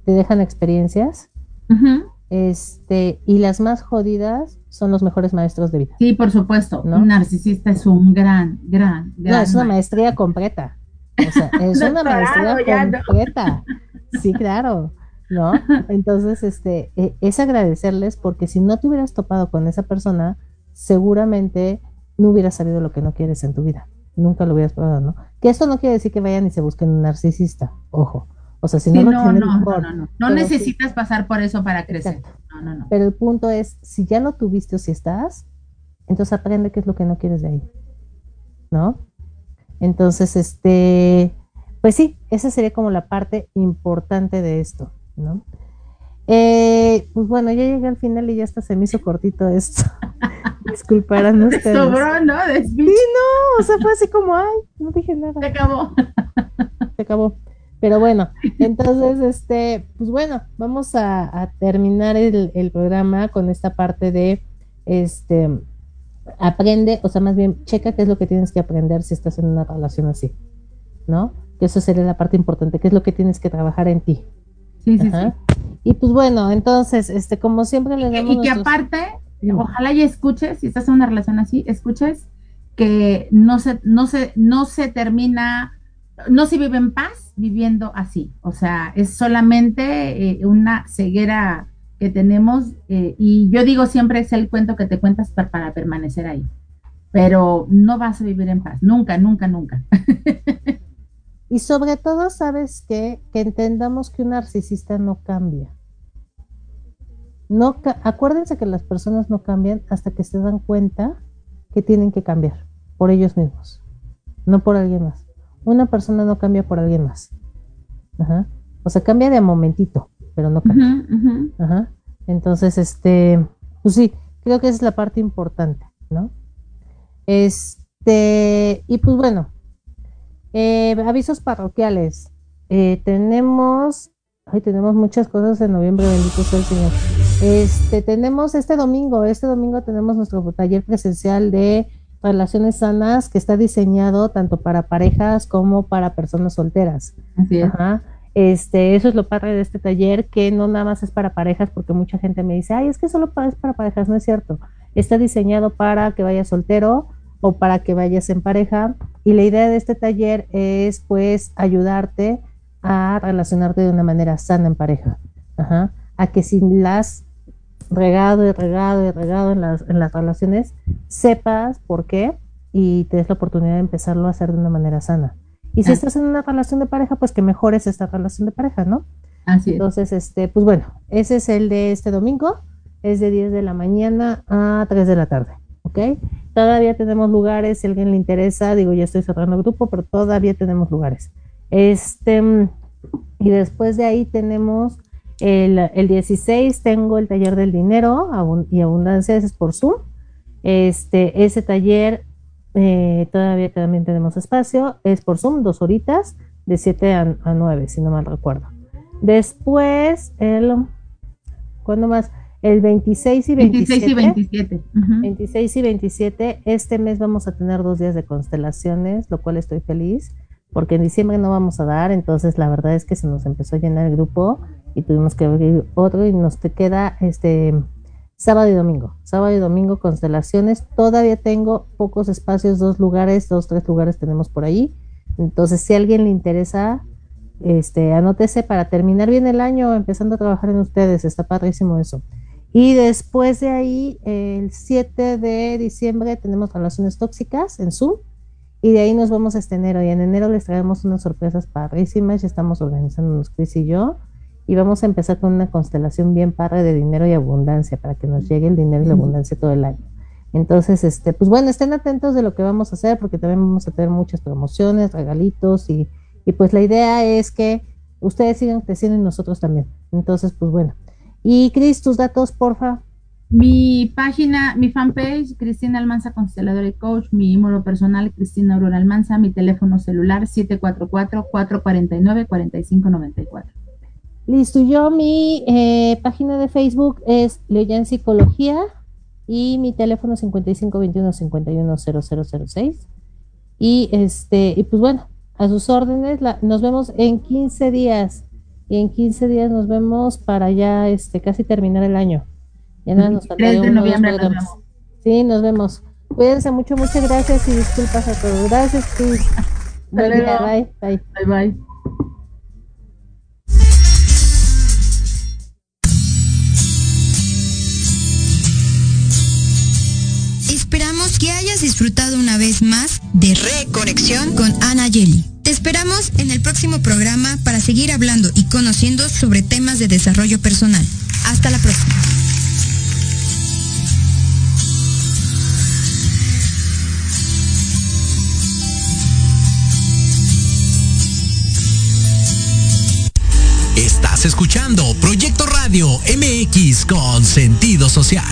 te dejan experiencias, este, y las más jodidas son los mejores maestros de vida. Sí, por supuesto. ¿no? Un narcisista es un gran, gran, gran. No, es una maestría completa. O sea, es una maestría completa. Sí, claro. ¿No? Entonces, este, e, es agradecerles porque si no te hubieras topado con esa persona, seguramente no hubieras sabido lo que no quieres en tu vida. Nunca lo hubieras probado, ¿no? Que esto no quiere decir que vayan y se busquen un narcisista, ojo. O sea, si no, lo no, no, no, no, no, necesitas pasar por eso para crecer. No, no, no. Pero el punto es, si ya lo tuviste o si estás, entonces aprende qué es lo que no quieres de ahí. ¿No? Entonces, este, pues sí, esa sería como la parte importante de esto, ¿no? Eh, pues bueno, ya llegué al final y ya hasta se me hizo cortito esto. Disculparán ustedes. Sobró, ¿no? sí, no, o sea, fue así como, ay, no dije nada. Se acabó. Se acabó. Pero bueno, entonces, este, pues bueno, vamos a, terminar el, el, programa con esta parte de, este, aprende, o sea, más bien, checa qué es lo que tienes que aprender si estás en una relación así, ¿no? Que eso sería la parte importante, qué es lo que tienes que trabajar en ti. Sí, sí, sí. Y pues bueno, entonces, este, como siempre le damos. Y que aparte, ojalá y escuches, si estás en una relación así, escuches que no se, no se, no se termina, no se vive en paz viviendo así. O sea, es solamente eh, una ceguera que tenemos, eh, y yo digo siempre es el cuento que te cuentas para, para permanecer ahí. Pero no vas a vivir en paz, nunca, nunca, nunca. Y sobre todo, sabes qué? que entendamos que un narcisista no cambia. No, acuérdense que las personas no cambian hasta que se dan cuenta que tienen que cambiar por ellos mismos, no por alguien más. Una persona no cambia por alguien más. O sea, cambia de momentito, pero no cambia. Ajá. Entonces, este, pues sí, creo que esa es la parte importante, ¿no? Este, y pues bueno, eh, avisos parroquiales. Eh, tenemos, ay, tenemos muchas cosas en noviembre, bendito sea el Señor. Este, tenemos este domingo, este domingo tenemos nuestro taller presencial de relaciones sanas que está diseñado tanto para parejas como para personas solteras. Así es. Este, eso es lo padre de este taller, que no nada más es para parejas, porque mucha gente me dice, ay, es que solo es para parejas, no es cierto. Está diseñado para que vayas soltero o para que vayas en pareja. Y la idea de este taller es pues ayudarte a relacionarte de una manera sana en pareja. A que si las regado y regado y regado en las, en las relaciones, sepas por qué y te des la oportunidad de empezarlo a hacer de una manera sana. Y si estás en una relación de pareja, pues que mejores esta relación de pareja, ¿no? Así es. Entonces, este, pues bueno, ese es el de este domingo, es de 10 de la mañana a 3 de la tarde, ¿ok? Todavía tenemos lugares, si alguien le interesa, digo, ya estoy cerrando el grupo, pero todavía tenemos lugares. Este, y después de ahí tenemos el, el 16, tengo el taller del dinero y abundancia, ese es por Zoom. Este, ese taller eh, todavía también tenemos espacio, es por Zoom, dos horitas, de 7 a, a 9, si no mal recuerdo. Después, el, ¿cuándo más? El 26 y 27. 26 y 27. 26 y 27. Este mes vamos a tener dos días de constelaciones, lo cual estoy feliz, porque en diciembre no vamos a dar, entonces la verdad es que se nos empezó a llenar el grupo y tuvimos que abrir otro y nos te queda este sábado y domingo. Sábado y domingo constelaciones. Todavía tengo pocos espacios, dos lugares, dos, tres lugares tenemos por ahí. Entonces, si a alguien le interesa, este, anótese para terminar bien el año empezando a trabajar en ustedes. Está padrísimo eso. Y después de ahí, el 7 de diciembre, tenemos relaciones tóxicas en Zoom. Y de ahí nos vamos a este enero. Y en enero les traemos unas sorpresas padrísimas. Ya estamos organizándonos, Chris y yo. Y vamos a empezar con una constelación bien padre de dinero y abundancia para que nos llegue el dinero y la abundancia todo el año. Entonces, este, pues bueno, estén atentos de lo que vamos a hacer porque también vamos a tener muchas promociones, regalitos y, y pues la idea es que ustedes sigan creciendo y nosotros también. Entonces, pues bueno, y Cris, tus datos, porfa. Mi página, mi fanpage, Cristina Almanza, consteladora y coach, mi número personal, Cristina Aurora Almanza, mi teléfono celular, 744-449-4594. Listo, yo mi eh, página de Facebook es Leoyan Psicología y mi teléfono 5521-510006. Y este, y pues bueno, a sus órdenes, nos vemos en 15 días y en 15 días nos vemos para ya este casi terminar el año. Ya nada nos falta de noviembre Sí, nos vemos. Cuídense mucho, muchas gracias y disculpas a todos. Gracias, Chris. Bye, bye. Bye, bye. Que hayas disfrutado una vez más de Reconexión con Ana Yeli. Te esperamos en el próximo programa para seguir hablando y conociendo sobre temas de desarrollo personal. Hasta la próxima. Estás escuchando Proyecto Radio MX con sentido social.